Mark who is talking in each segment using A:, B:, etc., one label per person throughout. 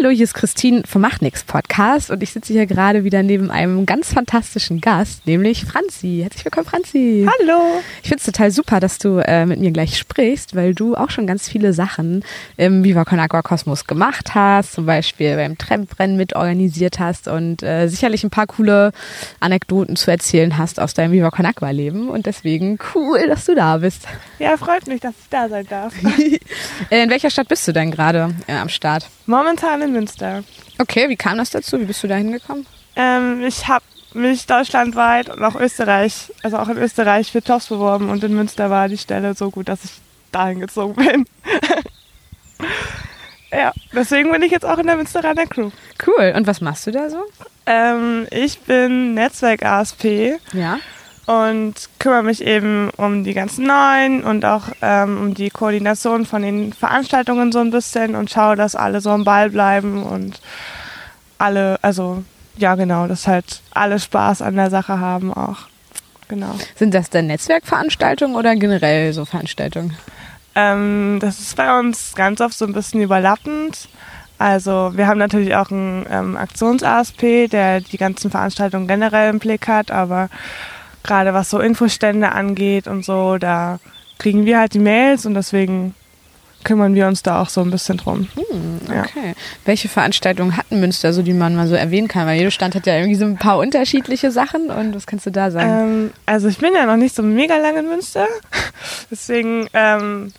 A: Hallo, hier ist Christine vom Macht nix Podcast und ich sitze hier gerade wieder neben einem ganz fantastischen Gast, nämlich Franzi. Herzlich willkommen, Franzi.
B: Hallo.
A: Ich finde es total super, dass du äh, mit mir gleich sprichst, weil du auch schon ganz viele Sachen im Viva Con Agua Kosmos gemacht hast, zum Beispiel beim Tramprennen mitorganisiert hast und äh, sicherlich ein paar coole Anekdoten zu erzählen hast aus deinem Viva Con Agua Leben und deswegen cool, dass du da bist.
B: Ja, freut mich, dass ich da sein darf.
A: In welcher Stadt bist du denn gerade äh, am Start?
B: Momentan in Münster.
A: Okay, wie kam das dazu? Wie bist du da hingekommen?
B: Ähm, ich habe mich deutschlandweit und auch Österreich, also auch in Österreich für Jobs beworben und in Münster war die Stelle so gut, dass ich dahin gezogen bin. ja, deswegen bin ich jetzt auch in der Münsteraner Crew.
A: Cool. Und was machst du da so?
B: Ähm, ich bin Netzwerk-ASP.
A: Ja.
B: Und kümmere mich eben um die ganzen neuen und auch ähm, um die Koordination von den Veranstaltungen so ein bisschen und schaue, dass alle so am Ball bleiben und alle, also ja genau, dass halt alle Spaß an der Sache haben auch. Genau.
A: Sind das dann Netzwerkveranstaltungen oder generell so Veranstaltungen?
B: Ähm, das ist bei uns ganz oft so ein bisschen überlappend. Also wir haben natürlich auch einen ähm, Aktions-ASP, der die ganzen Veranstaltungen generell im Blick hat, aber gerade was so Infostände angeht und so, da kriegen wir halt die Mails und deswegen kümmern wir uns da auch so ein bisschen drum.
A: Hm,
B: Ja.
A: okay. Welche Veranstaltungen hatten Münster, so die man mal so erwähnen kann? Weil jede Stadt hat ja irgendwie so ein paar unterschiedliche Sachen und was kannst du da sagen?
B: Ähm, also ich bin ja noch nicht so mega lange in Münster, deswegen ähm,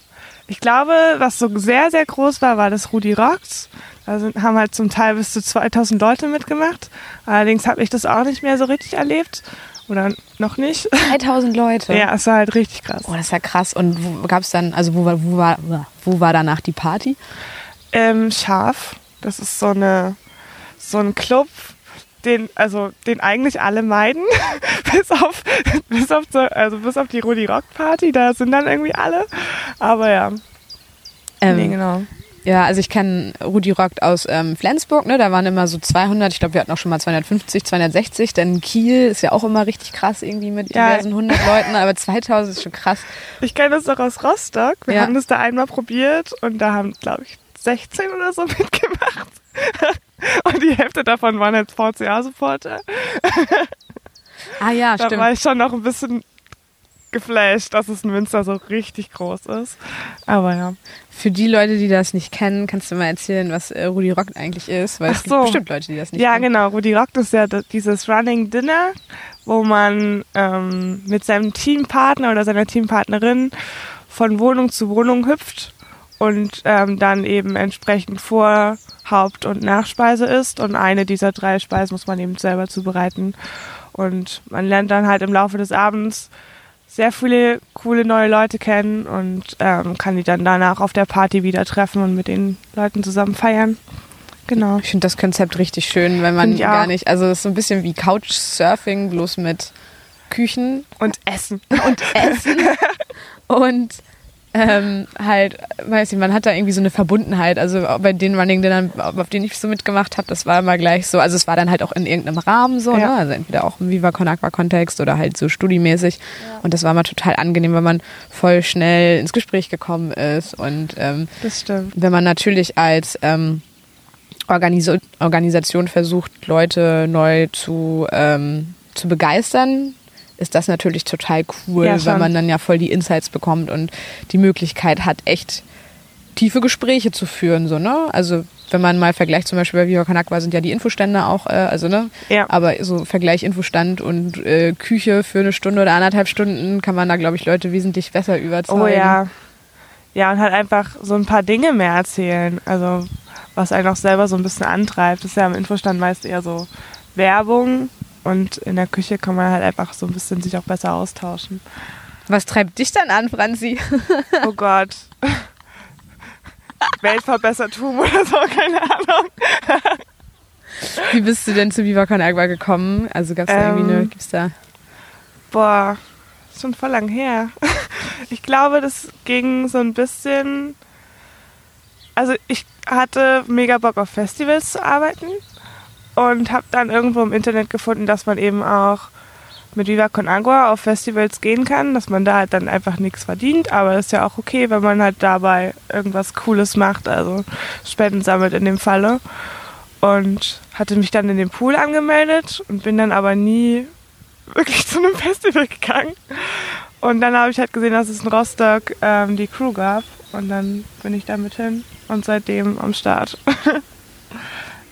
B: ich glaube, was so sehr, sehr groß war, war das Rudi Rocks. Da sind, haben halt zum Teil bis zu 2000 Leute mitgemacht. Allerdings habe ich das auch nicht mehr so richtig erlebt. Oder noch nicht.
A: 3000 Leute.
B: Ja, es war halt richtig krass.
A: Oh, das ist ja krass. Und wo gab es dann, also wo war, wo war, wo war danach die Party?
B: Ähm, Schaf, das ist so eine so ein Club, den also den eigentlich alle meiden, bis auf bis auf so, also bis auf die Rudi Rock Party, da sind dann irgendwie alle. Aber ja,
A: Ähm,
B: nee, genau.
A: Ja, also ich kenne Rudi Rockt aus ähm, Flensburg, ne? da waren immer so 200, ich glaube, wir hatten auch schon mal 250, 260, dann Kiel ist ja auch immer richtig krass irgendwie mit
B: Ja.
A: diversen 100 Leuten, aber 2000 ist schon krass.
B: Ich kenne das auch aus Rostock. Wir
A: Ja.
B: haben das da einmal probiert und da haben, glaube ich, 16 oder so mitgemacht. Und die Hälfte davon waren jetzt VCA-Supporter.
A: Ah ja,
B: Da
A: stimmt.
B: war ich schon noch ein bisschen geflasht, dass es in Münster so richtig groß ist. Aber ja.
A: Für die Leute, die das nicht kennen, kannst du mal erzählen, was äh, Rudi Rock eigentlich ist, weil es
B: Ach
A: gibt
B: so.
A: bestimmt Leute, die das nicht
B: Ja,
A: kennen.
B: genau. Rudi Rock ist ja dieses Running Dinner, wo man ähm, mit seinem Teampartner oder seiner Teampartnerin von Wohnung zu Wohnung hüpft und ähm, dann eben entsprechend Vor-, Haupt- und Nachspeise isst. Und eine dieser drei Speisen muss man eben selber zubereiten. Und man lernt dann halt im Laufe des Abends sehr viele coole neue Leute kennen und ähm, kann die dann danach auf der Party wieder treffen und mit den Leuten zusammen feiern. Genau.
A: Ich finde das Konzept richtig schön, wenn man gar nicht, also es ist so ein bisschen wie Couchsurfing, bloß mit Küchen
B: Und Essen.
A: und Essen und ähm, halt, weiß ich, man hat da irgendwie so eine Verbundenheit. Also bei den Running Dinnern, auf denen ich so mitgemacht habe, das war immer gleich so. Also es war dann halt auch in irgendeinem Rahmen so,
B: Ja.
A: ne? also entweder auch im Viva Con Agua Kontext oder halt so studiemäßig. Und das war mal total angenehm, weil man voll schnell ins Gespräch gekommen ist und ähm,
B: Das stimmt.
A: wenn man natürlich als ähm, Organis Organisation versucht, Leute neu zu, ähm, zu begeistern, ist das natürlich total cool,
B: Ja,
A: weil man dann ja voll die Insights bekommt und die Möglichkeit hat, echt tiefe Gespräche zu führen. So, ne? Also wenn man mal vergleicht, zum Beispiel bei Viva Agua sind ja die Infostände auch, äh, also ne,
B: Ja.
A: aber so Vergleich Infostand und äh, Küche für eine Stunde oder anderthalb Stunden kann man da, glaube ich, Leute wesentlich besser überzeugen.
B: Oh ja. Ja, und halt einfach so ein paar Dinge mehr erzählen. Also, was einen auch selber so ein bisschen antreibt. Das ist ja im Infostand meist eher so Werbung. Und in der Küche kann man halt einfach so ein bisschen sich auch besser austauschen.
A: Was treibt dich dann an, Franzi?
B: Oh Gott. Weltverbessertum oder so, keine Ahnung.
A: Wie bist du denn zu Viva Con Agua gekommen? Also gab es da irgendwie
B: Ähm,
A: eine, gibt's da?
B: Boah, schon voll lang her. Ich glaube, das ging so ein bisschen. Also ich hatte mega Bock auf Festivals zu arbeiten und habe dann irgendwo im Internet gefunden, dass man eben auch mit Viva Con Agua auf Festivals gehen kann, dass man da halt dann einfach nichts verdient, aber ist ja auch okay, wenn man halt dabei irgendwas Cooles macht, also Spenden sammelt in dem Falle. Und hatte mich dann in den Pool angemeldet und bin dann aber nie wirklich zu einem Festival gegangen. Und dann habe ich halt gesehen, dass es in Rostock ähm, die Crew gab. Und dann bin ich damit hin und seitdem am Start.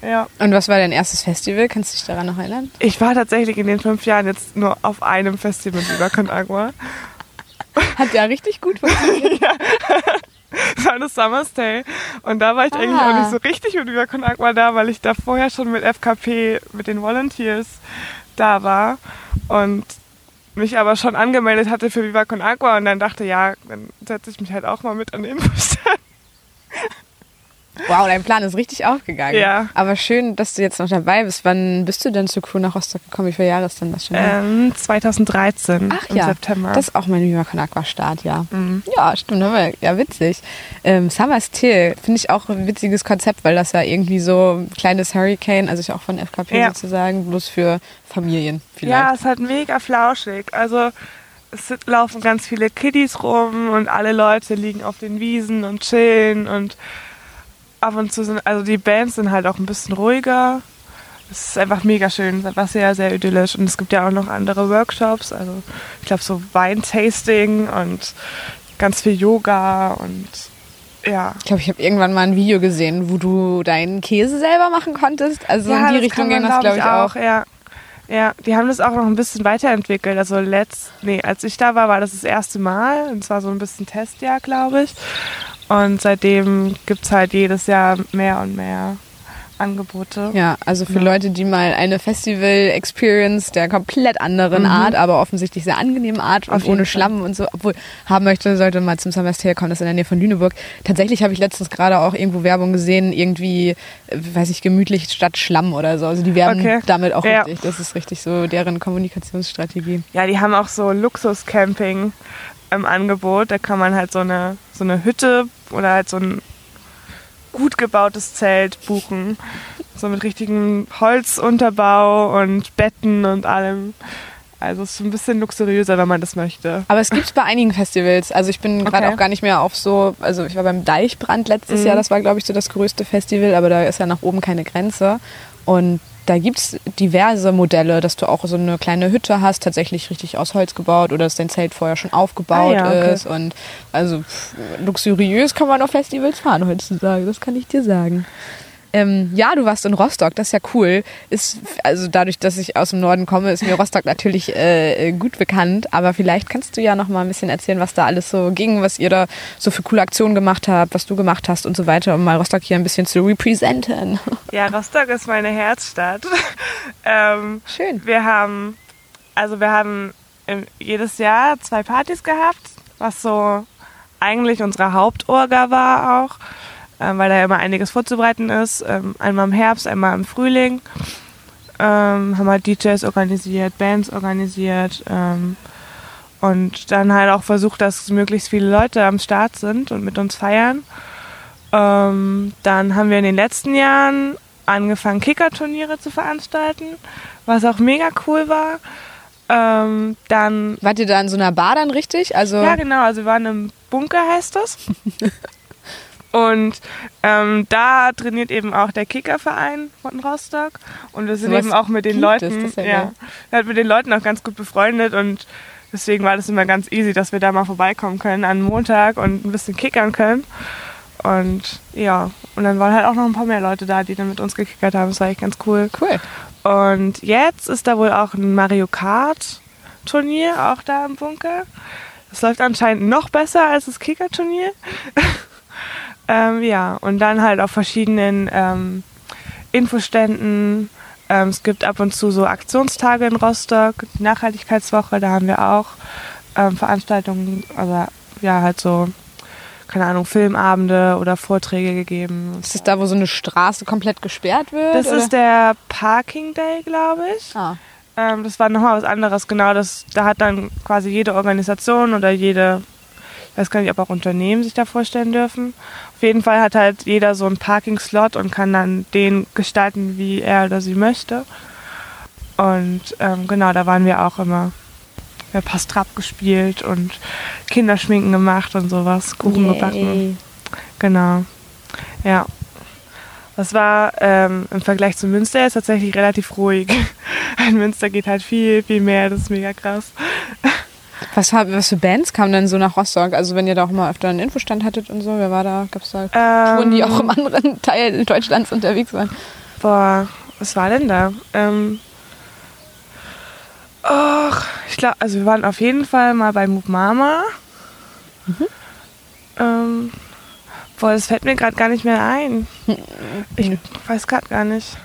B: ja.
A: Und was war dein erstes Festival? Kannst du dich daran noch erinnern?
B: Ich war tatsächlich in den fünf Jahren jetzt nur auf einem Festival Con Agua.
A: Hat ja richtig gut funktioniert. ja.
B: Das war das Summer's Day. Und da war ich ah. eigentlich auch nicht so richtig mit Viva Con Agua da, weil ich da vorher schon mit FKP, mit den Volunteers da war. Und mich aber schon angemeldet hatte für Viva Con Agua und dann dachte, ja, dann setze ich mich halt auch mal mit an den Infostand.
A: Wow, dein Plan ist richtig aufgegangen.
B: Ja.
A: Aber schön, dass du jetzt noch dabei bist. Wann bist du denn zur Crew nach Rostock gekommen? Wie viele Jahre ist denn das schon?
B: Ähm, 2013
A: Ach, im ja.
B: September.
A: Das ist auch mein Viva Con Aqua Start, ja. Mhm. Ja, stimmt. Ja, witzig. Ähm, Summer's Till finde ich auch ein witziges Konzept, weil das ja irgendwie so ein kleines Hurricane, also ich auch von FKP ja. sozusagen, bloß für Familien vielleicht.
B: Ja, es ist halt mega flauschig. Also es laufen ganz viele Kiddies rum und alle Leute liegen auf den Wiesen und chillen und ab und zu sind, also die Bands sind halt auch ein bisschen ruhiger. Es ist einfach mega schön, es ist einfach sehr, sehr idyllisch. Und es gibt ja auch noch andere Workshops, also ich glaube so Weintasting und ganz viel Yoga und ja.
A: Ich glaube, ich habe irgendwann mal ein Video gesehen, wo du deinen Käse selber machen konntest. Also
B: ja,
A: in die Richtung ging das, glaube ich, auch. auch.
B: Ja. ja, die haben das auch noch ein bisschen weiterentwickelt. Also letzt, nee, als ich da war, war das das erste Mal. Und zwar so ein bisschen Testjahr, glaube ich. Und seitdem gibt es halt jedes Jahr mehr und mehr Angebote.
A: Ja, also für ja. Leute, die mal eine Festival-Experience der komplett anderen mhm. Art, aber offensichtlich sehr angenehmen Art und ohne Fall. Schlamm und so, obwohl haben möchte, sollte mal zum Summer's kommen, das ist in der Nähe von Lüneburg. Tatsächlich habe ich letztens gerade auch irgendwo Werbung gesehen, irgendwie, äh, weiß ich, gemütlich statt Schlamm oder so. Also die werben okay. damit auch ja. richtig. Das ist richtig so deren Kommunikationsstrategie.
B: Ja, die haben auch so Luxus-Camping im Angebot. Da kann man halt so eine, so eine Hütte oder halt so ein gut gebautes Zelt buchen. So mit richtigem Holzunterbau und Betten und allem. Also es ist ein bisschen luxuriöser, wenn man das möchte.
A: Aber es gibt es bei einigen Festivals. Also ich bin gerade okay. auch gar nicht mehr auf so, also ich war beim Deichbrand letztes mhm. Jahr, das war glaube ich so das größte Festival, aber da ist ja nach oben keine Grenze. Und da gibt es diverse Modelle, dass du auch so eine kleine Hütte hast, tatsächlich richtig aus Holz gebaut oder dass dein Zelt vorher schon aufgebaut ah, ja, okay. ist. Und also pff, luxuriös kann man auf Festivals fahren heutzutage, das kann ich dir sagen. Ähm, ja, du warst in Rostock, das ist ja cool. Ist, also dadurch, dass ich aus dem Norden komme, ist mir Rostock natürlich äh, gut bekannt. Aber vielleicht kannst du ja noch mal ein bisschen erzählen, was da alles so ging, was ihr da so für coole Aktionen gemacht habt, was du gemacht hast und so weiter, um mal Rostock hier ein bisschen zu representen.
B: Ja, Rostock ist meine Herzstadt. ähm,
A: Schön.
B: Wir haben, also wir haben jedes Jahr zwei Partys gehabt, was so eigentlich unsere Hauptorga war auch weil da ja immer einiges vorzubereiten ist. Ähm, einmal im Herbst, einmal im Frühling. Ähm, haben halt DJs organisiert, Bands organisiert ähm, und dann halt auch versucht, dass möglichst viele Leute am Start sind und mit uns feiern. Ähm, dann haben wir in den letzten Jahren angefangen, Kickerturniere zu veranstalten, was auch mega cool war. Ähm, dann
A: Wart ihr da in so einer Bar dann richtig? Also
B: ja, genau. Also wir waren im Bunker, heißt das. Und ähm, da trainiert eben auch der Kickerverein von Rostock. Und wir sind so eben auch mit den Leuten, ja, ja, mit den Leuten auch ganz gut befreundet und deswegen war das immer ganz easy, dass wir da mal vorbeikommen können an Montag und ein bisschen kickern können. Und ja, und dann waren halt auch noch ein paar mehr Leute da, die dann mit uns gekickert haben. Das war echt ganz cool.
A: Cool.
B: Und jetzt ist da wohl auch ein Mario Kart Turnier, auch da im Bunker. Das läuft anscheinend noch besser als das Kicker-Turnier. Ähm, ja, und dann halt auf verschiedenen ähm, Infoständen. Ähm, es gibt ab und zu so Aktionstage in Rostock, die Nachhaltigkeitswoche, da haben wir auch ähm, Veranstaltungen, aber ja, halt so, keine Ahnung, Filmabende oder Vorträge gegeben.
A: Ist das da, wo so eine Straße komplett gesperrt wird?
B: Das oder? ist der Parking Day, glaube ich. Ah. Ähm, das war nochmal was anderes, genau. Das, da hat dann quasi jede Organisation oder jede weiß gar nicht, ob auch Unternehmen sich da vorstellen dürfen. Auf jeden Fall hat halt jeder so einen Parking-Slot und kann dann den gestalten, wie er oder sie möchte. Und ähm, genau, da waren wir auch immer. Wir haben Pastrap gespielt und Kinderschminken gemacht und sowas, Kuchen
A: Yay.
B: gebacken. Genau. Ja. Das war ähm, im Vergleich zu Münster jetzt tatsächlich relativ ruhig. In Münster geht halt viel, viel mehr. Das ist mega krass.
A: Was, was für Bands kamen denn so nach Rostock? Also wenn ihr da auch mal öfter einen Infostand hattet und so, wer war da? Gab es da Touren, die
B: Ähm,
A: auch im anderen Teil Deutschlands unterwegs waren?
B: Boah, was war denn da? Ähm, och, ich glaube, also wir waren auf jeden Fall mal bei Moop Mama. Ähm, boah, das fällt mir gerade gar nicht mehr ein. Ich weiß gerade gar nicht.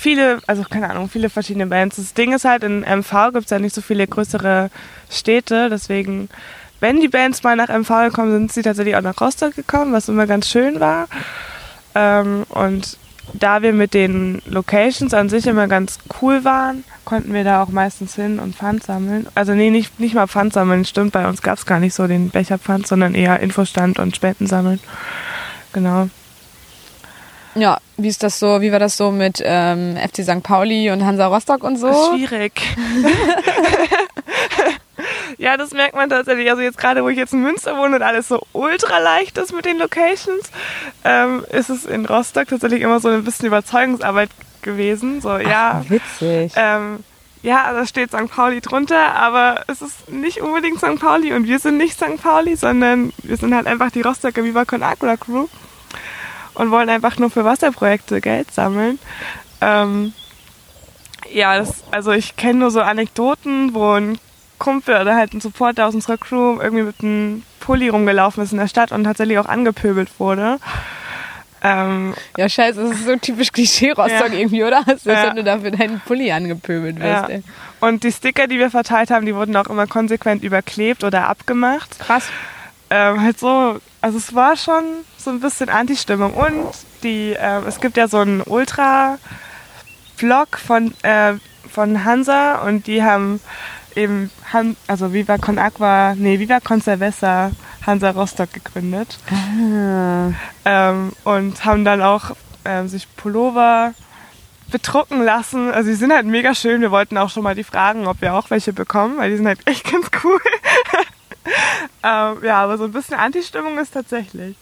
B: Viele, also keine Ahnung, viele verschiedene Bands. Das Ding ist halt, in MV gibt es ja nicht so viele größere Städte, deswegen, wenn die Bands mal nach MV gekommen sind, sind sie tatsächlich auch nach Rostock gekommen, was immer ganz schön war. Ähm, und da wir mit den Locations an sich immer ganz cool waren, konnten wir da auch meistens hin und Pfand sammeln. Also nee, nicht, nicht mal Pfand sammeln, stimmt, bei uns gab es gar nicht so den Becherpfand, sondern eher Infostand und Spenden sammeln. Genau.
A: Ja, wie ist das so? Wie war das so mit ähm, FC St. Pauli und Hansa Rostock und so?
B: Schwierig. ja, das merkt man tatsächlich. Also jetzt gerade, wo ich jetzt in Münster wohne und alles so ultra leicht ist mit den Locations, ähm, ist es in Rostock tatsächlich immer so ein bisschen Überzeugungsarbeit gewesen. So, ja.
A: Ach, witzig.
B: Ähm, ja, da steht St. Pauli drunter, aber es ist nicht unbedingt St. Pauli und wir sind nicht St. Pauli, sondern wir sind halt einfach die Rostocker Viva Con Agua Crew und wollen einfach nur für Wasserprojekte Geld sammeln. Ähm, ja, das, also ich kenne nur so Anekdoten, wo ein Kumpel oder halt ein Supporter aus unserer Crew irgendwie mit einem Pulli rumgelaufen ist in der Stadt und tatsächlich auch angepöbelt wurde. Ähm,
A: Ja, scheiße, das ist so typisch Klischee-Rostock
B: Ja.
A: irgendwie, oder? Als
B: Ja.
A: wenn du da für deinen Pulli angepöbelt wirst.
B: Ja. und die Sticker, die wir verteilt haben, die wurden auch immer konsequent überklebt oder abgemacht.
A: Krass.
B: Ähm, halt so, also es war schon so ein bisschen Anti-Stimmung. Und die, ähm, es gibt ja so einen Ultra-Blog von, äh, von Hansa und die haben eben, Han also Viva Con Aqua, nee, Viva Con Cerveza Hansa Rostock gegründet.
A: Ah.
B: Ähm, und haben dann auch ähm, sich Pullover bedrucken lassen. Also die sind halt mega schön. Wir wollten auch schon mal die fragen, ob wir auch welche bekommen, weil die sind halt echt ganz cool. Ähm, ja, aber so ein bisschen Anti-Stimmung ist tatsächlich.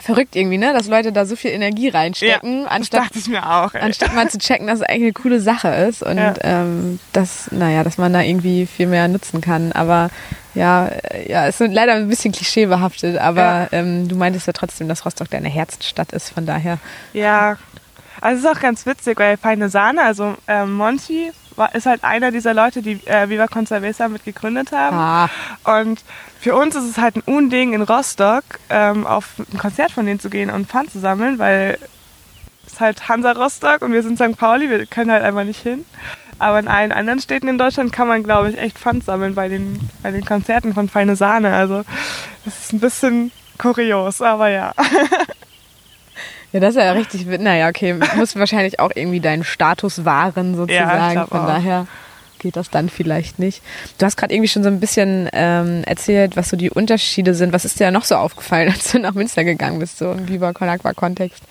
A: Verrückt irgendwie, ne? Dass Leute da so viel Energie reinstecken,
B: das
A: anstatt,
B: auch.
A: Anstatt mal zu checken, dass es eigentlich eine coole Sache ist und
B: Ja.
A: ähm, dass, naja, dass man da irgendwie viel mehr nutzen kann. Aber ja, äh, ja, es ist leider ein bisschen klischeebehaftet, aber
B: Ja.
A: ähm, du meintest ja trotzdem, dass Rostock deine Herzstadt ist, von daher.
B: Ja, also es ist auch ganz witzig, weil Feine Sahne, also ähm, Monty, war, ist halt einer dieser Leute, die äh, Viva Con Cerveza mit gegründet haben.
A: Ah,
B: Und für uns ist es halt ein Unding in Rostock, ähm, auf ein Konzert von denen zu gehen und Pfand zu sammeln, weil es ist halt Hansa Rostock und wir sind St. Pauli, wir können halt einfach nicht hin. Aber in allen anderen Städten in Deutschland kann man, glaube ich, echt Pfand sammeln bei den, bei den Konzerten von Feine Sahne. Also das ist ein bisschen kurios, aber ja.
A: ja, das ist ja richtig, naja, okay, muss wahrscheinlich auch irgendwie deinen Status wahren sozusagen,
B: glaub
A: von
B: auch.
A: daher geht das dann vielleicht nicht. Du hast gerade irgendwie schon so ein bisschen ähm, erzählt, was so die Unterschiede sind. Was ist dir noch so aufgefallen, als du nach Münster gegangen bist, so im Con Agua Kontext?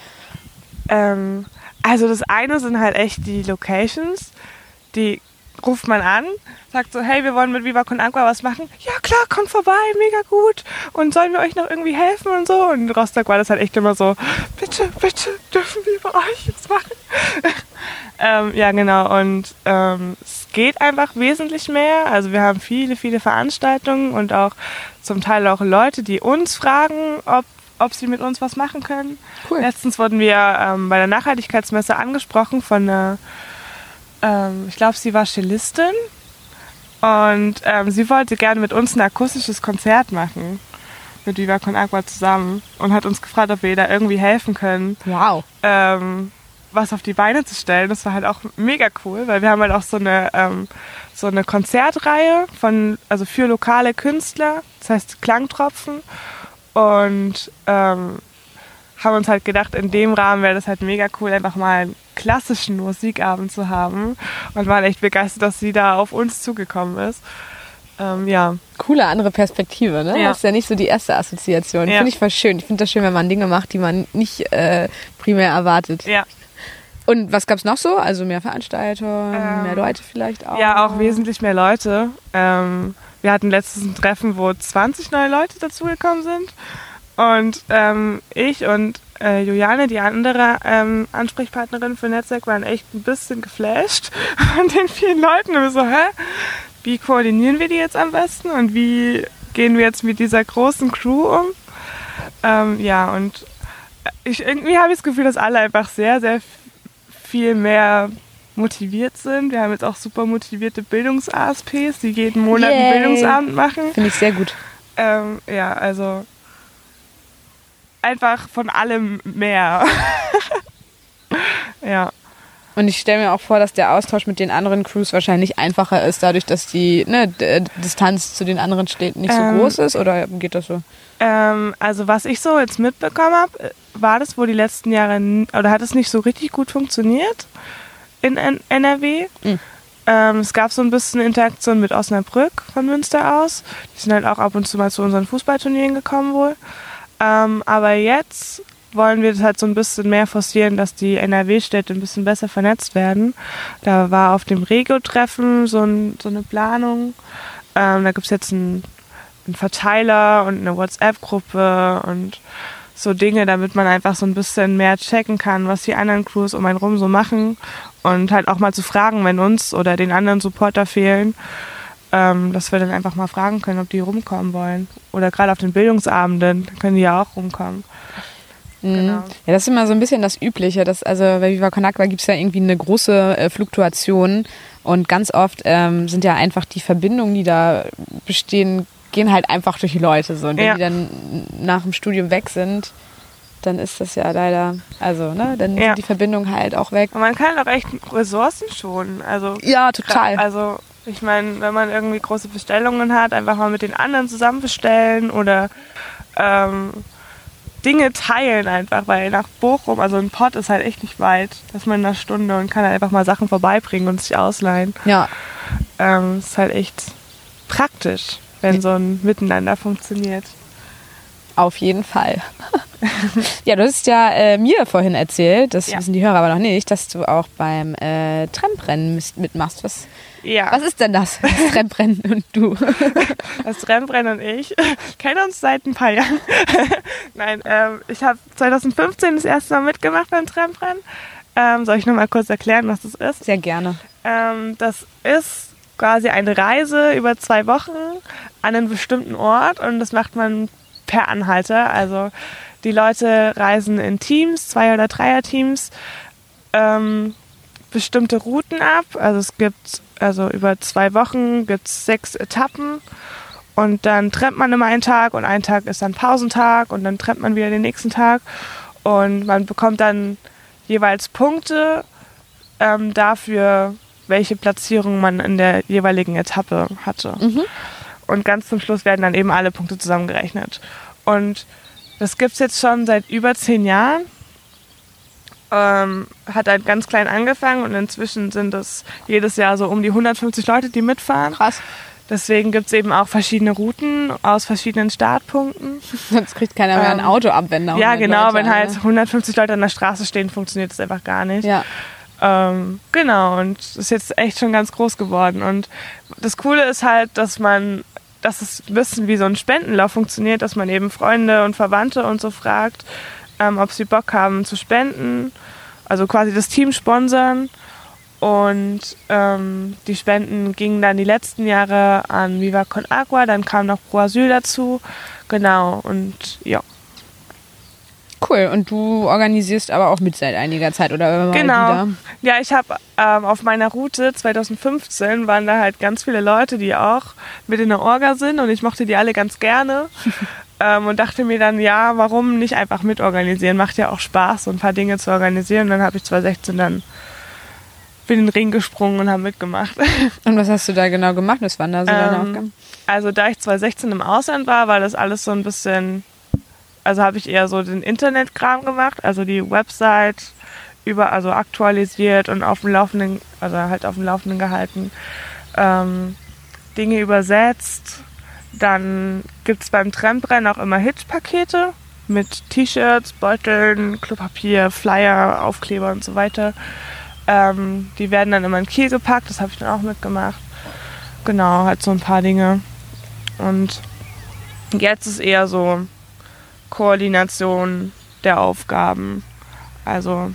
B: Ähm, also das eine sind halt echt die Locations, die ruft man an, sagt so, hey, wir wollen mit Viva Con Agua was machen. Ja klar, kommt vorbei, mega gut. Und sollen wir euch noch irgendwie helfen und so? Und Rostock war das halt echt immer so, bitte, bitte, dürfen wir bei euch was machen? ähm, ja, genau. Und ähm, es geht einfach wesentlich mehr. Also wir haben viele, viele Veranstaltungen und auch zum Teil auch Leute, die uns fragen, ob, ob sie mit uns was machen können.
A: Cool.
B: Letztens wurden wir ähm, bei der Nachhaltigkeitsmesse angesprochen von einer, ähm, ich glaube, sie war Cellistin. Und ähm, sie wollte gerne mit uns ein akustisches Konzert machen. Mit Viva Con Agua zusammen. Und hat uns gefragt, ob wir ihr da irgendwie helfen können,
A: Wow.
B: ähm, was auf die Beine zu stellen. Das war halt auch mega cool, weil wir haben halt auch so eine, ähm, so eine Konzertreihe von, also für lokale Künstler, das heißt Klangtropfen. Und ähm, haben uns halt gedacht, in dem Rahmen wäre das halt mega cool, einfach mal klassischen Musikabend zu haben. Und waren echt begeistert, dass sie da auf uns zugekommen ist. Ähm, ja.
A: Coole andere Perspektive, ne?
B: Ja.
A: Das ist ja nicht so die erste Assoziation.
B: Ja.
A: Finde ich voll schön. Ich finde das schön, wenn man Dinge macht, die man nicht äh, primär erwartet.
B: Ja.
A: Und was gab's noch so? Also mehr Veranstaltungen,
B: Ähm,
A: mehr Leute vielleicht auch?
B: Ja, auch wesentlich mehr Leute. Ähm, wir hatten letztens ein Treffen, wo 20 neue Leute dazugekommen sind. Und ähm, ich und äh, Juliane, die andere ähm, Ansprechpartnerin für Netzwerk, waren echt ein bisschen geflasht von den vielen Leuten. Und wir so, hä? Wie koordinieren wir die jetzt am besten? Und wie gehen wir jetzt mit dieser großen Crew um? Ähm, ja, und ich, irgendwie habe ich das Gefühl, dass alle einfach sehr, sehr viel mehr motiviert sind. Wir haben jetzt auch super motivierte Bildungs-ASPs, die jeden Monat
A: Yay.
B: einen Bildungsabend machen.
A: Finde ich sehr gut.
B: Ähm, ja, also einfach von allem mehr. ja.
A: Und ich stelle mir auch vor, dass der Austausch mit den anderen Crews wahrscheinlich einfacher ist, dadurch, dass die ne, D- Distanz zu den anderen Städten nicht so
B: Ähm,
A: groß ist. Oder geht das so?
B: Ähm, also was ich so jetzt mitbekommen habe, war das wohl die letzten Jahre, oder hat es nicht so richtig gut funktioniert in NRW.
A: Mhm.
B: Ähm, es gab so ein bisschen Interaktion mit Osnabrück von Münster aus. Die sind halt auch ab und zu mal zu unseren Fußballturnieren gekommen wohl. Ähm, aber jetzt wollen wir das halt so ein bisschen mehr forcieren, dass die NRW-Städte ein bisschen besser vernetzt werden. Da war auf dem Regio-Treffen so, ein, so eine Planung. Ähm, da gibt es jetzt einen, einen Verteiler und eine WhatsApp-Gruppe und so Dinge, damit man einfach so ein bisschen mehr checken kann, was die anderen Crews um einen rum so machen und halt auch mal zu fragen, wenn uns oder den anderen Supporter fehlen, ähm, dass wir dann einfach mal fragen können, ob die rumkommen wollen. Oder gerade auf den Bildungsabenden können die ja auch rumkommen.
A: Mhm.
B: Genau.
A: Ja, das ist immer so ein bisschen das Übliche. Das, also bei Viva Con Agua gibt es ja irgendwie eine große äh, Fluktuation und ganz oft ähm, sind ja einfach die Verbindungen, die da bestehen, gehen halt einfach durch die Leute so. Und wenn
B: Ja.
A: die dann nach dem Studium weg sind, dann ist das ja leider, also, ne, dann
B: Ja.
A: sind die Verbindungen halt auch weg.
B: Und man kann auch echt Ressourcen schonen. Also
A: Ja, total.
B: Also ich meine, wenn man irgendwie große Bestellungen hat, einfach mal mit den anderen zusammen bestellen oder ähm, Dinge teilen einfach, weil nach Bochum, also ein Pott ist halt echt nicht weit, dass man in einer Stunde und kann halt einfach mal Sachen vorbeibringen und sich ausleihen.
A: Ja,
B: Ähm, ist halt echt praktisch, wenn so ein Miteinander funktioniert.
A: auf jeden Fall. ja, du hast ja äh, mir vorhin erzählt, das
B: Ja.
A: wissen die Hörer aber noch nicht, dass du auch beim äh, Tramprennen mitmachst. Was,
B: Ja,
A: was ist denn das? Das Tramprennen und du?
B: das Rennbrenn und ich kennen uns seit ein paar Jahren. Nein, ähm, ich habe 2015 das erste Mal mitgemacht beim Tramprennen. Ähm, soll ich noch mal kurz erklären, was das ist?
A: Sehr gerne.
B: Ähm, das ist quasi eine Reise über zwei Wochen an einen bestimmten Ort und das macht man per Anhalter. Also die Leute reisen in Teams, Zwei- oder Dreier-Teams, ähm, bestimmte Routen ab. Also es gibt, also über zwei Wochen gibt es sechs Etappen und dann trennt man immer einen Tag und ein Tag ist dann Pausentag und dann trennt man wieder den nächsten Tag und man bekommt dann jeweils Punkte ähm, dafür, welche Platzierung man in der jeweiligen Etappe hatte. Und ganz zum Schluss werden dann eben alle Punkte zusammengerechnet. Und das gibt es jetzt schon seit über zehn Jahren. Ähm, hat halt ganz klein angefangen und inzwischen sind es jedes Jahr so um die 150 Leute, die mitfahren.
A: Krass.
B: Deswegen gibt es eben auch verschiedene Routen aus verschiedenen Startpunkten.
A: Sonst kriegt keiner mehr ein
B: Ähm,
A: Auto ab, wenn da
B: Ja,
A: 100
B: genau,
A: Leute
B: wenn halt
A: alle-
B: 150 Leute an der Straße stehen, funktioniert das einfach gar nicht.
A: Ja.
B: Ähm, genau, und ist jetzt echt schon ganz groß geworden. Und das Coole ist halt, dass man, dass es ein bisschen wie so ein Spendenlauf funktioniert, dass man eben Freunde und Verwandte und so fragt, ähm, ob sie Bock haben zu spenden. Also quasi das Team sponsern. Und ähm, die Spenden gingen dann die letzten Jahre an Viva Con Agua, dann kam noch Pro Asyl dazu. Genau, und ja.
A: Cool. Und du organisierst aber auch mit seit einiger Zeit oder
B: Genau.
A: wieder?
B: Ja, ich habe ähm, auf meiner Route 2015 waren da halt ganz viele Leute, die auch mit in der Orga sind und ich mochte die alle ganz gerne. ähm, und dachte mir dann, ja, warum nicht einfach mitorganisieren? Macht ja auch Spaß, so ein paar Dinge zu organisieren. Und dann habe ich 2016 dann bin in den Ring gesprungen und habe mitgemacht.
A: Und was hast du da genau gemacht? Was waren da so deine
B: Ähm,
A: Aufgaben?
B: Also da ich 2016 im Ausland war, war das alles so ein bisschen, also habe ich eher so den Internetkram gemacht, also die Website über, also aktualisiert und auf dem Laufenden, also halt auf dem Laufenden gehalten, ähm, Dinge übersetzt. Dann gibt es beim Tramprennen auch immer Hitpakete, mit T-Shirts, Beuteln, Klopapier, Flyer, Aufkleber und so weiter. Ähm, die werden dann immer in Kiel gepackt, das habe ich dann auch mitgemacht. Genau, halt so ein paar Dinge. Und jetzt ist eher so Koordination der Aufgaben. Also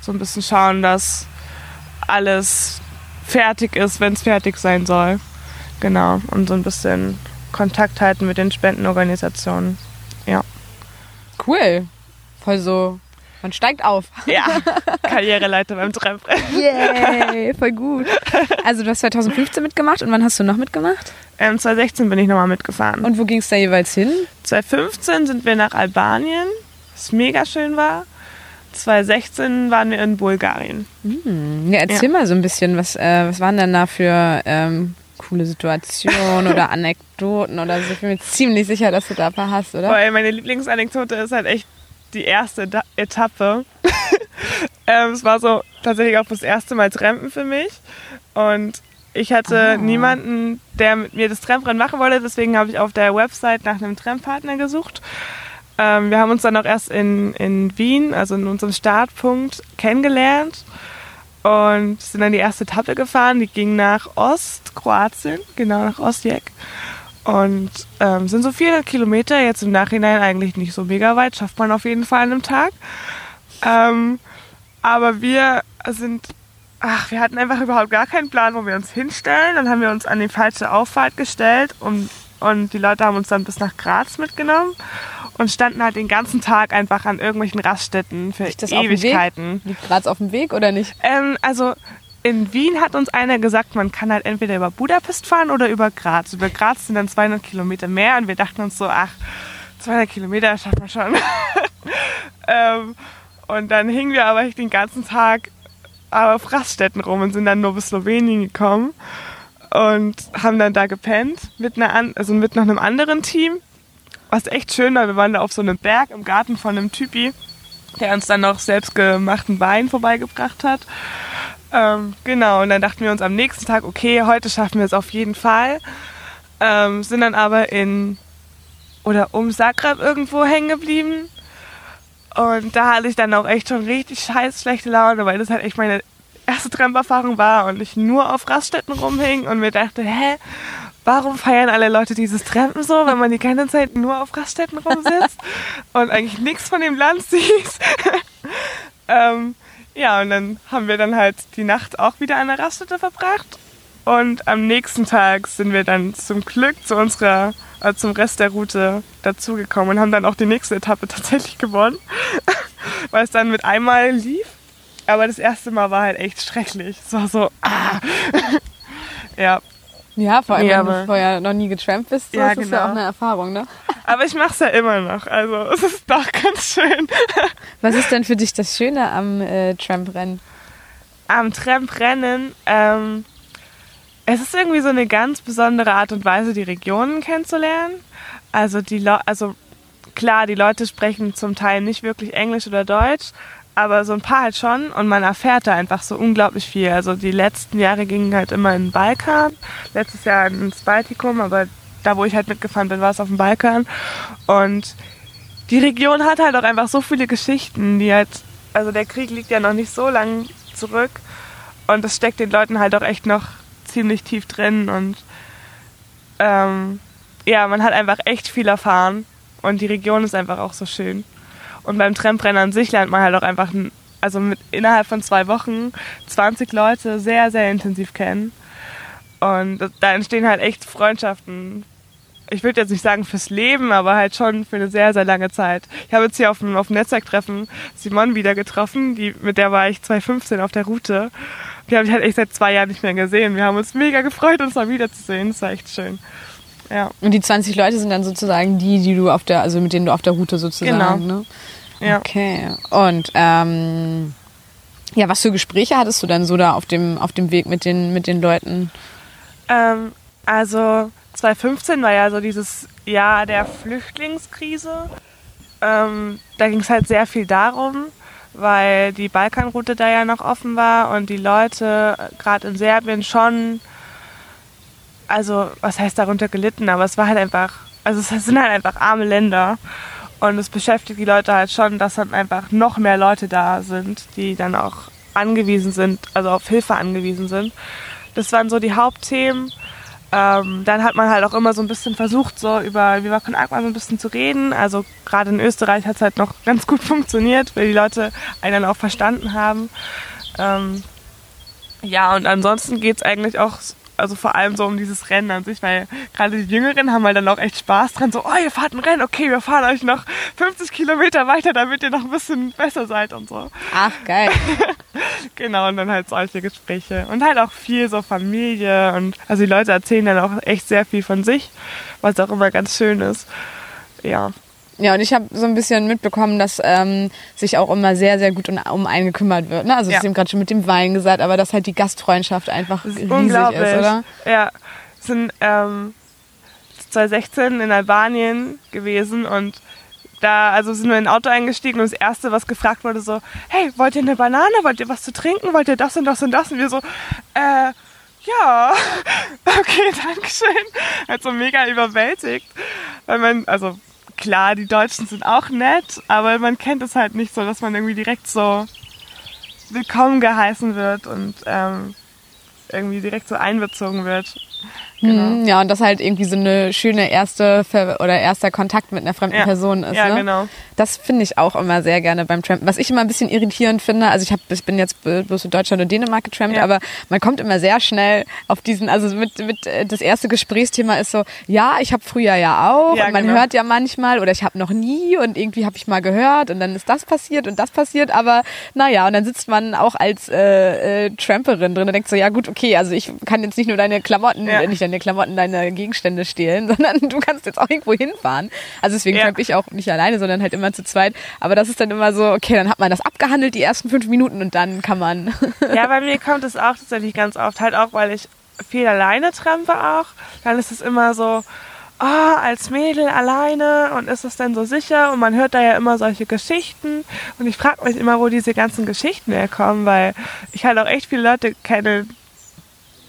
B: so ein bisschen schauen, dass alles fertig ist, wenn es fertig sein soll. Genau. Und so ein bisschen Kontakt halten mit den Spendenorganisationen. Ja.
A: Cool. Voll so. Man steigt auf.
B: Ja, Karriereleiter beim Treffrennen.
A: Yay, voll gut. Also du hast 2015 mitgemacht und wann hast du noch mitgemacht?
B: Ähm, 2016 bin ich nochmal mitgefahren.
A: Und wo ging es da jeweils hin?
B: 2015 sind wir nach Albanien, was mega schön war. 2016 waren wir in Bulgarien.
A: Hm, ja, erzähl ja. mal so ein bisschen, was, äh, was waren denn da für ähm, coole Situationen oder Anekdoten oder so? Ich bin mir ziemlich sicher, dass du da ein paar hast, oder?
B: Weil meine Lieblingsanekdote ist halt echt die erste da Etappe. ähm, es war so tatsächlich auch das erste Mal Trampen für mich. Und ich hatte oh. niemanden, der mit mir das Tramprennen machen wollte. Deswegen habe ich auf der Website nach einem Tramppartner gesucht. Ähm, wir haben uns dann auch erst in, in Wien, also in unserem Startpunkt, kennengelernt und sind dann die erste Etappe gefahren. Die ging nach Ostkroatien, genau nach Osijek. Und ähm, sind so 400 Kilometer, jetzt im Nachhinein eigentlich nicht so mega weit, schafft man auf jeden Fall an einem Tag. Ähm, aber wir sind, ach, wir hatten einfach überhaupt gar keinen Plan, wo wir uns hinstellen. Dann haben wir uns an die falsche Auffahrt gestellt und, und die Leute haben uns dann bis nach Graz mitgenommen und standen halt den ganzen Tag einfach an irgendwelchen Raststätten für
A: das
B: Ewigkeiten.
A: Liegt Graz auf dem Weg oder nicht?
B: Ähm, also in Wien hat uns einer gesagt, man kann halt entweder über Budapest fahren oder über Graz. Über Graz sind dann 200 Kilometer mehr und wir dachten uns so, ach, 200 Kilometer schafft man schon. ähm, und dann hingen wir aber den ganzen Tag auf Raststätten rum und sind dann nur bis Slowenien gekommen und haben dann da gepennt mit, einer, also mit noch einem anderen Team was echt schön war, wir waren da auf so einem Berg im Garten von einem Typi, der uns dann noch selbstgemachten Wein vorbeigebracht hat. Ähm, genau, und dann dachten wir uns am nächsten Tag, okay, heute schaffen wir es auf jeden Fall. Ähm, sind dann aber in oder um Zagreb irgendwo hängen geblieben. Und da hatte ich dann auch echt schon richtig scheiß schlechte Laune, weil das halt echt meine erste Tramperfahrung war und ich nur auf Raststätten rumhing und mir dachte, hä, warum feiern alle Leute dieses Trampen so, wenn man die ganze Zeit nur auf Raststätten rumsitzt und eigentlich nichts von dem Land sieht? ähm, ja, und dann haben wir dann halt die Nacht auch wieder an der Raststätte verbracht. Und am nächsten Tag sind wir dann zum Glück zu unserer, äh, zum Rest der Route dazugekommen und haben dann auch die nächste Etappe tatsächlich gewonnen, weil es dann mit einmal lief. Aber das erste Mal war halt echt schrecklich. Es war so, ah. ja,
A: ja, vor allem, ja, wenn du vorher noch nie getrampt bist, so,
B: ja,
A: das
B: genau.
A: ist ja auch eine Erfahrung, ne?
B: Aber ich mach's ja immer noch, also es ist doch ganz schön.
A: Was ist denn für dich das Schöne am äh, Tramprennen?
B: Am Tramprennen, ähm, es ist irgendwie so eine ganz besondere Art und Weise, die Regionen kennenzulernen. Also die Le also klar, die Leute sprechen zum Teil nicht wirklich Englisch oder Deutsch, aber so ein paar halt schon und man erfährt da einfach so unglaublich viel. Also die letzten Jahre gingen halt immer in den Balkan, letztes Jahr ins Baltikum, aber da, wo ich halt mitgefahren bin, war es auf dem Balkan. Und die Region hat halt auch einfach so viele Geschichten, die halt, also der Krieg liegt ja noch nicht so lang zurück und das steckt den Leuten halt auch echt noch ziemlich tief drin und ähm, ja, man hat einfach echt viel erfahren und die Region ist einfach auch so schön. Und beim Tramprennen an sich lernt man halt auch einfach, also mit, innerhalb von zwei Wochen 20 Leute sehr, sehr intensiv kennen. Und da entstehen halt echt Freundschaften. Ich würde jetzt nicht sagen fürs Leben, aber halt schon für eine sehr, sehr lange Zeit. Ich habe jetzt hier auf dem, Netzwerktreffen Simon wieder getroffen, die, mit der war ich 2015 auf der Route. Die habe ich halt echt seit zwei Jahren nicht mehr gesehen. Wir haben uns mega gefreut, uns mal wiederzusehen. Das war echt schön. Ja.
A: Und die 20 Leute sind dann sozusagen die, die du auf der, also mit denen du auf der Route sozusagen, genau. ne? Ja. Okay. Und ähm, ja, was für Gespräche hattest du dann so da auf dem, auf dem Weg mit den, mit den Leuten?
B: Ähm, also 2015 war ja so dieses Jahr der Flüchtlingskrise. Ähm, da ging es halt sehr viel darum, weil die Balkanroute da ja noch offen war und die Leute gerade in Serbien schon, also was heißt darunter gelitten, aber es war halt einfach, also es sind halt einfach arme Länder Und es beschäftigt die Leute halt schon, dass dann einfach noch mehr Leute da sind, die dann auch angewiesen sind, also auf Hilfe angewiesen sind. Das waren so die Hauptthemen. Ähm, dann hat man halt auch immer so ein bisschen versucht, so über Viva Con Agua so ein bisschen zu reden. Also gerade in Österreich hat es halt noch ganz gut funktioniert, weil die Leute einen dann auch verstanden haben. Ähm, ja, und ansonsten geht es eigentlich auch also vor allem so um dieses Rennen an sich, weil gerade die Jüngeren haben halt dann auch echt Spaß dran. So, oh, ihr fahrt ein Rennen, okay, wir fahren euch noch 50 Kilometer weiter, damit ihr noch ein bisschen besser seid und so.
A: Ach, geil.
B: genau, und dann halt solche Gespräche. Und halt auch viel so Familie und also die Leute erzählen dann auch echt sehr viel von sich, was auch immer ganz schön ist. Ja.
A: Ja, und ich habe so ein bisschen mitbekommen, dass ähm, sich auch immer sehr, sehr gut um, einen gekümmert wird. Ne? Also, ja. das ist eben gerade schon mit dem Wein gesagt, aber dass halt die Gastfreundschaft einfach ist riesig unglaublich. ist, oder?
B: Ja, sind ähm, 2016 in Albanien gewesen und da, also sind wir in ein Auto eingestiegen und das Erste, was gefragt wurde, so, hey, wollt ihr eine Banane, wollt ihr was zu trinken, wollt ihr das und das und das? Und wir so, äh, ja, okay, danke schön. Halt so mega überwältigt, weil man, also klar, die Deutschen sind auch nett, aber man kennt es halt nicht so, dass man irgendwie direkt so willkommen geheißen wird und ähm, irgendwie direkt so einbezogen wird.
A: Genau. Mhm, ja, und das halt irgendwie so eine schöne erste Ver oder erster Kontakt mit einer fremden
B: ja.
A: Person ist.
B: Ja,
A: ne?
B: genau.
A: Das finde ich auch immer sehr gerne beim Trampen. Was ich immer ein bisschen irritierend finde, also ich, hab, ich bin jetzt bloß in Deutschland und Dänemark getrampt, ja. aber man kommt immer sehr schnell auf diesen, also mit, mit äh, das erste Gesprächsthema ist so, ja, ich habe früher ja auch
B: ja,
A: und man
B: genau.
A: hört ja manchmal oder ich habe noch nie und irgendwie habe ich mal gehört und dann ist das passiert und das passiert, aber naja, und dann sitzt man auch als äh, äh, Tramperin drin und denkt so, ja gut, okay, also ich kann jetzt nicht nur deine Klamotten, ja. nicht deine Klamotten, deine Gegenstände stehlen, sondern du kannst jetzt auch irgendwo hinfahren. Also deswegen ja. ich auch nicht alleine, sondern halt immer zu zweit. Aber das ist dann immer so, okay, dann hat man das abgehandelt, die ersten fünf Minuten und dann kann man.
B: ja, bei mir kommt es auch tatsächlich ganz oft, halt auch, weil ich viel alleine trampe auch. Dann ist es immer so, oh, als Mädel alleine und ist es denn so sicher? Und man hört da ja immer solche Geschichten. Und ich frage mich immer, wo diese ganzen Geschichten herkommen, weil ich halt auch echt viele Leute kenne,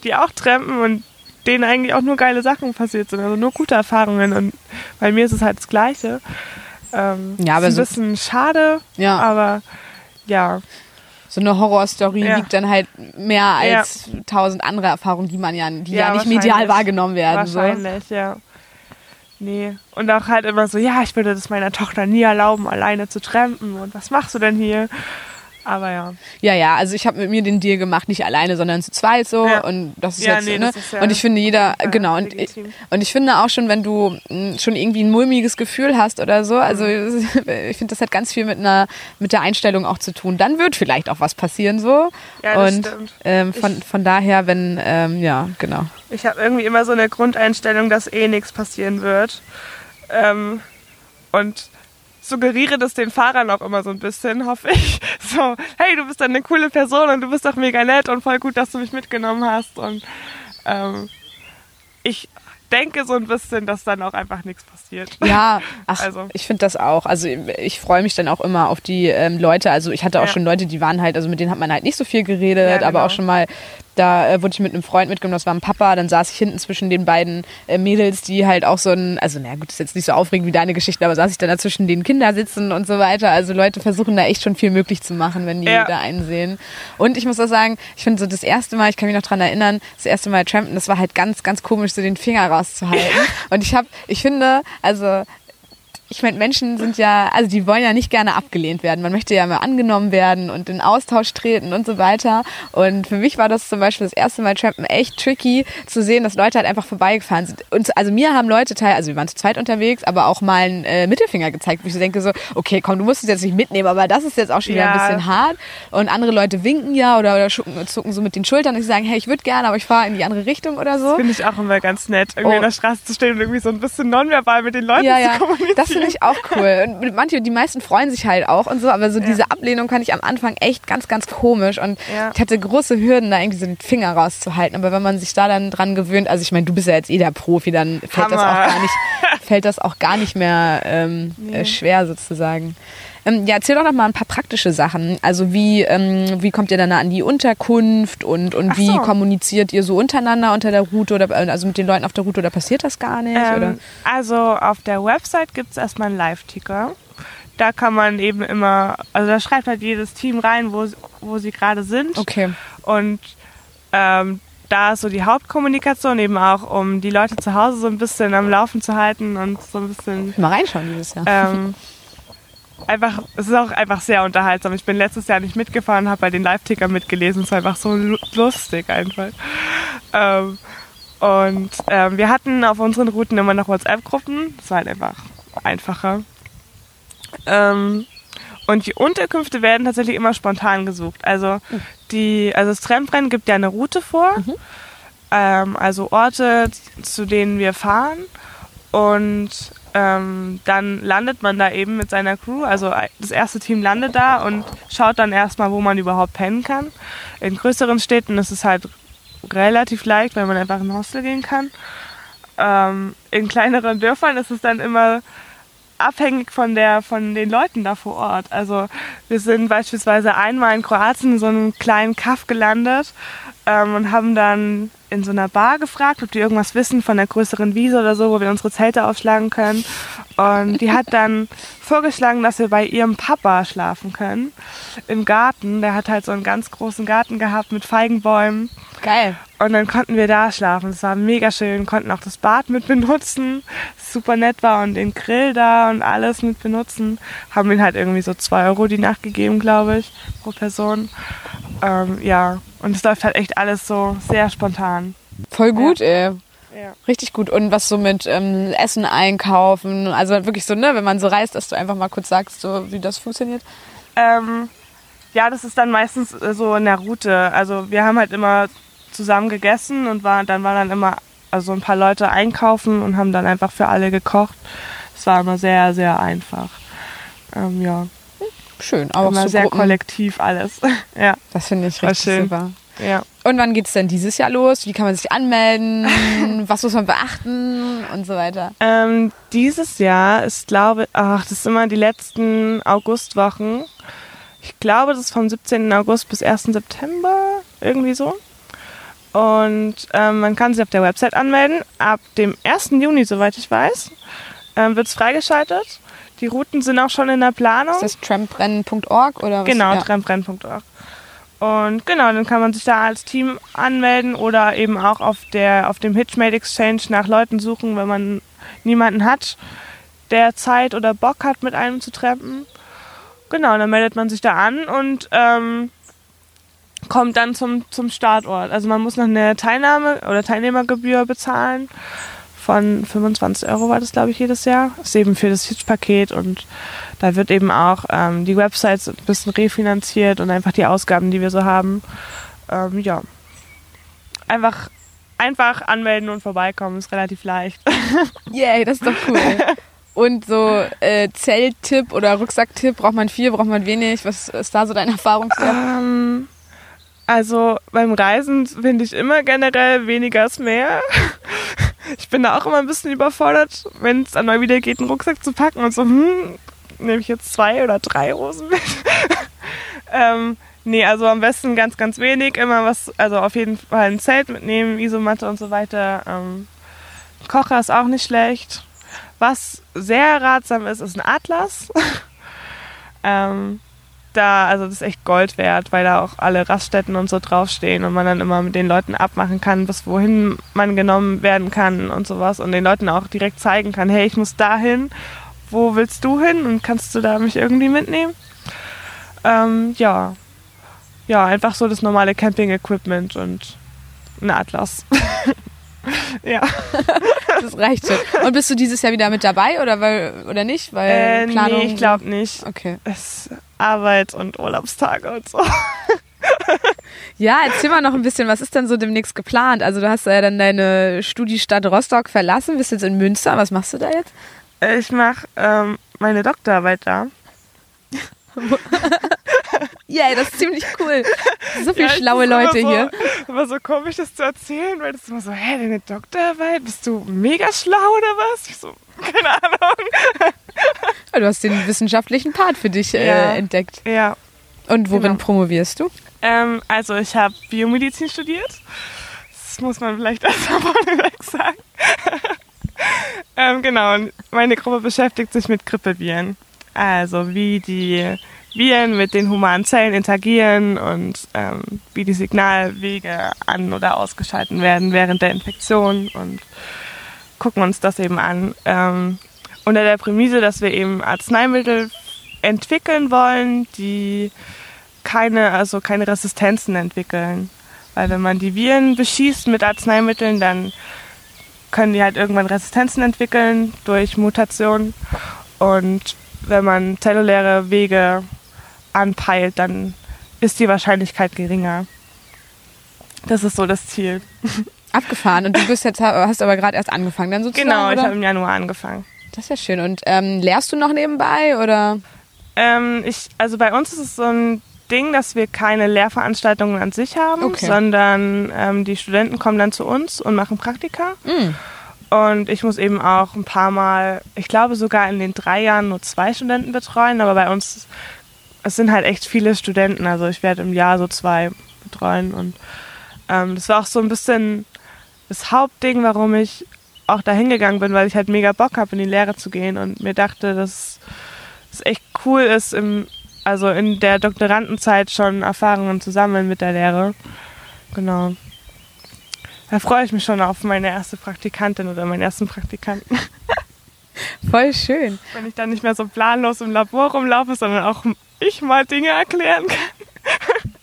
B: die auch trampen und denen eigentlich auch nur geile Sachen passiert sind, also nur gute Erfahrungen. Und bei mir ist es halt das Gleiche. Ähm,
A: ja, aber
B: ist ein so bisschen schade,
A: ja.
B: aber ja.
A: So eine Horrorstory
B: Ja.
A: liegt dann halt mehr als tausend andere Erfahrungen, die man ja, die ja,
B: Ja,
A: nicht medial wahrgenommen werden. So.
B: Wahrscheinlich, ja. Nee. Und auch halt immer so, ja, ich würde das meiner Tochter nie erlauben, alleine zu trampen. Und was machst du denn hier? Aber ja.
A: Ja, ja, also ich habe mit mir den Deal gemacht, nicht alleine, sondern zu zweit so
B: Ja.
A: und das ist
B: Ja,
A: jetzt
B: nee,
A: ne?
B: ist ja
A: und ich finde jeder genau und ich, und ich finde auch schon, wenn du mh, schon irgendwie ein mulmiges Gefühl hast oder so, also
B: Mhm.
A: ich finde das hat ganz viel mit einer mit der Einstellung auch zu tun. Dann wird vielleicht auch was passieren so
B: Ja, das
A: und
B: stimmt.
A: ähm, von von daher, wenn ähm, ja genau
B: Ich habe irgendwie immer so eine Grundeinstellung, dass eh nichts passieren wird. Ähm, und suggeriere das den Fahrern auch immer so ein bisschen, hoffe ich. So, hey, du bist dann eine coole Person und du bist doch mega nett und voll gut, dass du mich mitgenommen hast. Und ähm, ich denke so ein bisschen, dass dann auch einfach nichts passiert.
A: Ja, ach,
B: Also.
A: ich finde das auch. Also ich freue mich dann auch immer auf die ähm, Leute. Also ich hatte auch
B: Ja.
A: schon Leute, die waren halt, also mit denen hat man halt nicht so viel geredet,
B: Ja,
A: aber auch
B: genau.
A: schon mal, da äh, wurde ich mit einem Freund mitgenommen, das war ein Papa, dann saß ich hinten zwischen den beiden äh, Mädels, die halt auch so ein, also naja gut, ist jetzt nicht so aufregend wie deine Geschichte, aber saß ich dann da zwischen den Kindern sitzen und so weiter. Also Leute versuchen da echt schon viel möglich zu machen, wenn die
B: Ja.
A: da einsehen. Und ich muss auch sagen, ich finde so das erste Mal, ich kann mich noch dran erinnern, das erste Mal Trampen, das war halt ganz, ganz komisch, so den Finger rauszuhalten. Und ich habe, ich finde, also ich meine, Menschen sind ja, also die wollen ja nicht gerne abgelehnt werden. Man möchte ja immer angenommen werden und in Austausch treten und so weiter. Und für mich war das zum Beispiel das erste Mal Trampen echt tricky zu sehen, dass Leute halt einfach vorbeigefahren sind. Und also mir haben Leute teil, also wir waren zu zweit unterwegs, aber auch mal einen äh, Mittelfinger gezeigt, wo ich so denke so, okay, komm, du musst es jetzt nicht mitnehmen, aber das ist jetzt auch schon wieder ein bisschen hart. Und andere Leute winken ja oder, oder schucken, zucken so mit den Schultern und sie sagen, hey, ich würde gerne, aber ich fahre in die andere Richtung oder so.
B: Finde ich auch immer ganz nett, irgendwie
A: Oh.
B: in der Straße zu stehen und irgendwie so ein bisschen nonverbal mit den Leuten
A: ja,
B: zu
A: ja,
B: kommunizieren.
A: das finde ich auch cool. Und manche, die meisten freuen sich halt auch und so, aber so diese Ablehnung fand ich am Anfang echt ganz, ganz komisch und
B: Ja.
A: ich hatte große Hürden, da irgendwie so den Finger rauszuhalten. Aber wenn man sich da dann dran gewöhnt, also ich meine, du bist ja jetzt eh der Profi, dann fällt das auch gar nicht, fällt das auch gar nicht mehr ähm, äh, schwer sozusagen. Ähm, ja, erzähl doch noch mal ein paar praktische Sachen. Also wie, ähm, wie kommt ihr dann an die Unterkunft und, und
B: Ach
A: wie
B: so.
A: kommuniziert ihr so untereinander unter der Route oder äh, also mit den Leuten auf der Route oder passiert das gar nicht?
B: Ähm, also auf der Website gibt es erstmal einen Live-Ticker. Da kann man eben immer, also da schreibt halt jedes Team rein, wo, wo sie gerade sind.
A: Okay.
B: Und ähm, da ist so die Hauptkommunikation eben auch, um die Leute zu Hause so ein bisschen am Laufen zu halten und so ein bisschen
A: Mal reinschauen dieses Jahr.
B: ähm, einfach, es ist auch einfach sehr unterhaltsam. Ich bin letztes Jahr nicht mitgefahren, habe bei den Live-Ticker mitgelesen. Es war einfach so lu- lustig einfach. Ähm, und ähm, wir hatten auf unseren Routen immer noch WhatsApp-Gruppen. Das war halt einfach einfacher. Ähm, und die Unterkünfte werden tatsächlich immer spontan gesucht. Also die, also das Tramprennen gibt ja eine Route vor. Ähm, also Orte, zu denen wir fahren. Und ähm, dann landet man da eben mit seiner Crew. Also das erste Team landet da und schaut dann erstmal, wo man überhaupt pennen kann. In größeren Städten ist es halt relativ leicht, weil man einfach in ein Hostel gehen kann. Ähm, in kleineren Dörfern ist es dann immer abhängig von der von den Leuten da vor Ort. Also wir sind beispielsweise einmal in Kroatien in so einem kleinen Kaff gelandet ähm, und haben dann in so einer Bar gefragt, ob die irgendwas wissen von der größeren Wiese oder so, wo wir unsere Zelte aufschlagen können. Und die hat dann vorgeschlagen, dass wir bei ihrem Papa schlafen können im Garten. Der hat halt so einen ganz großen Garten gehabt mit Feigenbäumen.
A: Geil.
B: Und dann konnten wir da schlafen. Es war mega schön, konnten auch das Bad mit benutzen, super nett war und den Grill da und alles mit benutzen. Haben ihn halt irgendwie so zwei Euro die Nacht gegeben, glaube ich, pro Person. Ähm, ja, und es läuft halt echt alles so sehr spontan.
A: Voll gut, ey.
B: Ja.
A: Richtig gut. Und was so mit ähm, Essen einkaufen, also wirklich so, ne, wenn man so reist, dass du einfach mal kurz sagst, so wie das funktioniert.
B: Ähm, ja, das ist dann meistens äh, so in der Route. Also wir haben halt immer zusammen gegessen und war, dann waren dann immer also ein paar Leute einkaufen und haben dann einfach für alle gekocht. Es war immer sehr, sehr einfach. Ähm, ja,
A: Schön, aber auch
B: immer
A: so
B: sehr
A: Gruppen.
B: kollektiv alles. ja,
A: Das finde ich richtig
B: schön.
A: super.
B: ja.
A: Und wann geht es denn dieses Jahr los? Wie kann man sich anmelden? Was muss man beachten? Und so weiter.
B: Ähm, dieses Jahr ist, glaube ach, das sind immer die letzten Augustwochen. Ich glaube, das ist vom 17. August bis 1. September, irgendwie so. Und ähm, man kann sich auf der Website anmelden. Ab dem 1. Juni, soweit ich weiß, ähm, wird es freigeschaltet. Die Routen sind auch schon in der Planung.
A: Ist das tramprennen.org oder was?
B: Genau,
A: Ja.
B: tramprennen.org. Und genau, dann kann man sich da als Team anmelden oder eben auch auf, der, auf dem Hitchmade Exchange nach Leuten suchen, wenn man niemanden hat, der Zeit oder Bock hat, mit einem zu trampen. Genau, dann meldet man sich da an und ähm, kommt dann zum, zum Startort. Also man muss noch eine Teilnahme- oder Teilnehmergebühr bezahlen. Von 25 Euro war das, glaube ich, jedes Jahr. Das ist eben für das Hitch-Paket und da wird eben auch ähm, die Websites ein bisschen refinanziert und einfach die Ausgaben, die wir so haben. Ähm, ja. Einfach, einfach anmelden und vorbeikommen, ist relativ leicht.
A: Yay, das ist doch cool. Und so äh, Zelttipp oder Rucksacktipp, braucht man viel, braucht man wenig? Was ist da so dein Erfahrungswert?
B: ähm, also beim Reisen finde ich immer generell weniger ist mehr. Ich bin da auch immer ein bisschen überfordert, wenn es dann mal wieder geht, einen Rucksack zu packen und so, hm, nehme ich jetzt zwei oder drei Hosen mit? ähm, nee, also am besten ganz, ganz wenig. Immer was, also auf jeden Fall ein Zelt mitnehmen, Isomatte und so weiter. Ähm, Kocher ist auch nicht schlecht. Was sehr ratsam ist, ist ein Atlas. ähm, da, also das ist echt Gold wert, weil da auch alle Raststätten und so draufstehen und man dann immer mit den Leuten abmachen kann, bis wohin man genommen werden kann und sowas und den Leuten auch direkt zeigen kann, hey, ich muss dahin, wo willst du hin und kannst du da mich irgendwie mitnehmen? Ähm, ja. Ja, einfach so das normale Camping-Equipment und ein Atlas. ja.
A: Das reicht schon. Und bist du dieses Jahr wieder mit dabei oder, weil, oder nicht? Weil
B: Äh,
A: Planung
B: nee, ich glaube nicht.
A: Okay.
B: Es Arbeit und Urlaubstage und so.
A: Ja, erzähl mal noch ein bisschen, was ist denn so demnächst geplant? Also du hast ja dann deine Studiestadt Rostock verlassen, bist jetzt in Münster. Was machst du da jetzt?
B: Äh, Ich mache ähm, meine Doktorarbeit da.
A: Yeah, das ist ziemlich cool. So viele
B: Ja,
A: schlaue Leute
B: so,
A: hier.
B: Immer so komisch, das zu erzählen, weil das immer so, hä, deine Doktorarbeit? Bist du mega schlau oder was? Ich so, keine Ahnung.
A: Du hast den wissenschaftlichen Part für dich äh,
B: Ja.
A: entdeckt.
B: Ja.
A: Und worin
B: Genau.
A: promovierst du?
B: Ähm, also ich habe Biomedizin studiert. Das muss man vielleicht erstmal vorneweg sagen. ähm, genau, und meine Gruppe beschäftigt sich mit Grippeviren. Also wie die Viren mit den humanen Zellen interagieren und ähm, wie die Signalwege an- oder ausgeschalten werden während der Infektion und gucken uns das eben an. Ähm, unter der Prämisse, dass wir eben Arzneimittel entwickeln wollen, die keine, also keine Resistenzen entwickeln. Weil wenn man die Viren beschießt mit Arzneimitteln, dann können die halt irgendwann Resistenzen entwickeln durch Mutation. Und wenn man zelluläre Wege anpeilt, dann ist die Wahrscheinlichkeit geringer. Das ist so das Ziel.
A: Abgefahren. Und du bist jetzt, hast aber gerade erst angefangen dann sozusagen,
B: Genau, ich habe im Januar angefangen.
A: Das ist ja schön. Und ähm, lehrst du noch nebenbei oder?
B: Ähm, ich, also bei uns ist es so ein Ding, dass wir keine Lehrveranstaltungen an sich haben,
A: Okay.
B: sondern ähm, die Studenten kommen dann zu uns und machen Praktika.
A: Mm.
B: Und ich muss eben auch ein paar Mal, ich glaube sogar in den drei Jahren nur zwei Studenten betreuen, aber bei uns, es sind halt echt viele Studenten, also ich werde im Jahr so zwei betreuen. Und ähm, das war auch so ein bisschen das Hauptding, warum ich auch da hingegangen bin, weil ich halt mega Bock habe, in die Lehre zu gehen und mir dachte, dass es echt cool ist, im, also in der Doktorandenzeit schon Erfahrungen zu sammeln mit der Lehre. Genau. Da freue ich mich schon auf meine erste Praktikantin oder meinen ersten Praktikanten.
A: Voll schön.
B: Wenn ich dann nicht mehr so planlos im Labor rumlaufe, sondern auch ich mal Dinge erklären kann.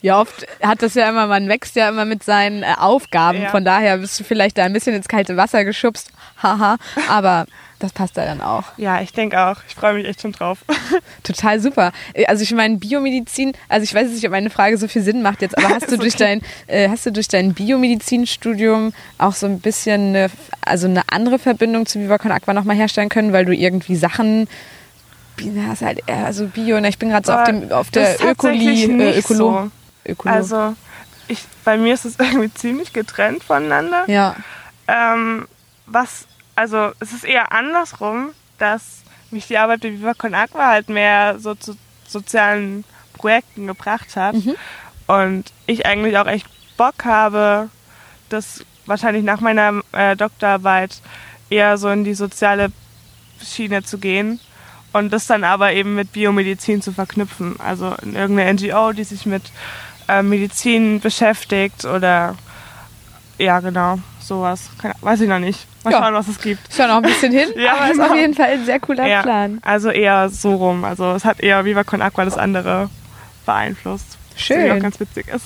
A: Ja, oft hat das ja immer, man wächst ja immer mit seinen äh, Aufgaben.
B: Ja.
A: Von daher bist du vielleicht da ein bisschen ins kalte Wasser geschubst. Haha. Aber das passt da dann auch.
B: Ja, ich denke auch. Ich freue mich echt schon drauf.
A: Total super. Äh, Also ich meine Biomedizin, also ich weiß nicht, ob meine Frage so viel Sinn macht jetzt, aber hast du
B: Ist
A: durch dein äh, hast du durch dein Biomedizinstudium auch so ein bisschen eine, also eine andere Verbindung zu Viva Con Aqua nochmal herstellen können, weil du irgendwie Sachen halt eher also Bio, ne, ich bin gerade so auf dem auf der Ökoli äh, Ökolo,
B: so.
A: Ökolo.
B: Also, ich, bei mir ist es irgendwie ziemlich getrennt voneinander.
A: ja.
B: Ähm, was, also es ist eher andersrum, dass mich die Arbeit bei Viva Con Aqua halt mehr so zu sozialen Projekten gebracht hat. Und ich eigentlich auch echt Bock habe, das wahrscheinlich nach meiner äh, Doktorarbeit eher so in die soziale Schiene zu gehen und das dann aber eben mit Biomedizin zu verknüpfen. Also in irgendeine NGO, die sich mit äh, Medizin beschäftigt oder ja, genau, sowas. Keine, weiß ich noch nicht. Mal
A: Ja.
B: schauen, was es gibt.
A: Ist ja noch ein bisschen hin,
B: Ja,
A: aber ist
B: genau.
A: auf jeden Fall ein sehr cooler
B: Ja,
A: Plan.
B: also eher so rum. Also es hat eher Viva Con Aqua das andere beeinflusst. Was
A: Schön.
B: auch ganz witzig ist.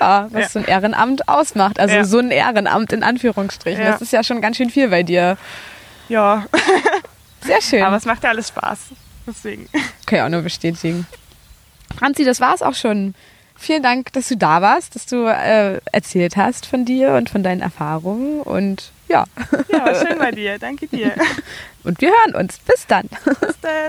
A: Ja, was
B: Ja.
A: so ein Ehrenamt ausmacht. Also so ein Ehrenamt in Anführungsstrichen. Das ist ja schon ganz schön viel bei dir.
B: Ja,
A: Sehr schön.
B: aber es macht ja alles Spaß. Deswegen.
A: Kann ich auch nur bestätigen. Franzi, das war's auch schon. Vielen Dank, dass du da warst, dass du äh, erzählt hast von dir und von deinen Erfahrungen. Und ja,
B: Ja, schön bei dir. Danke dir.
A: und wir hören uns. Bis dann.
B: Bis dann.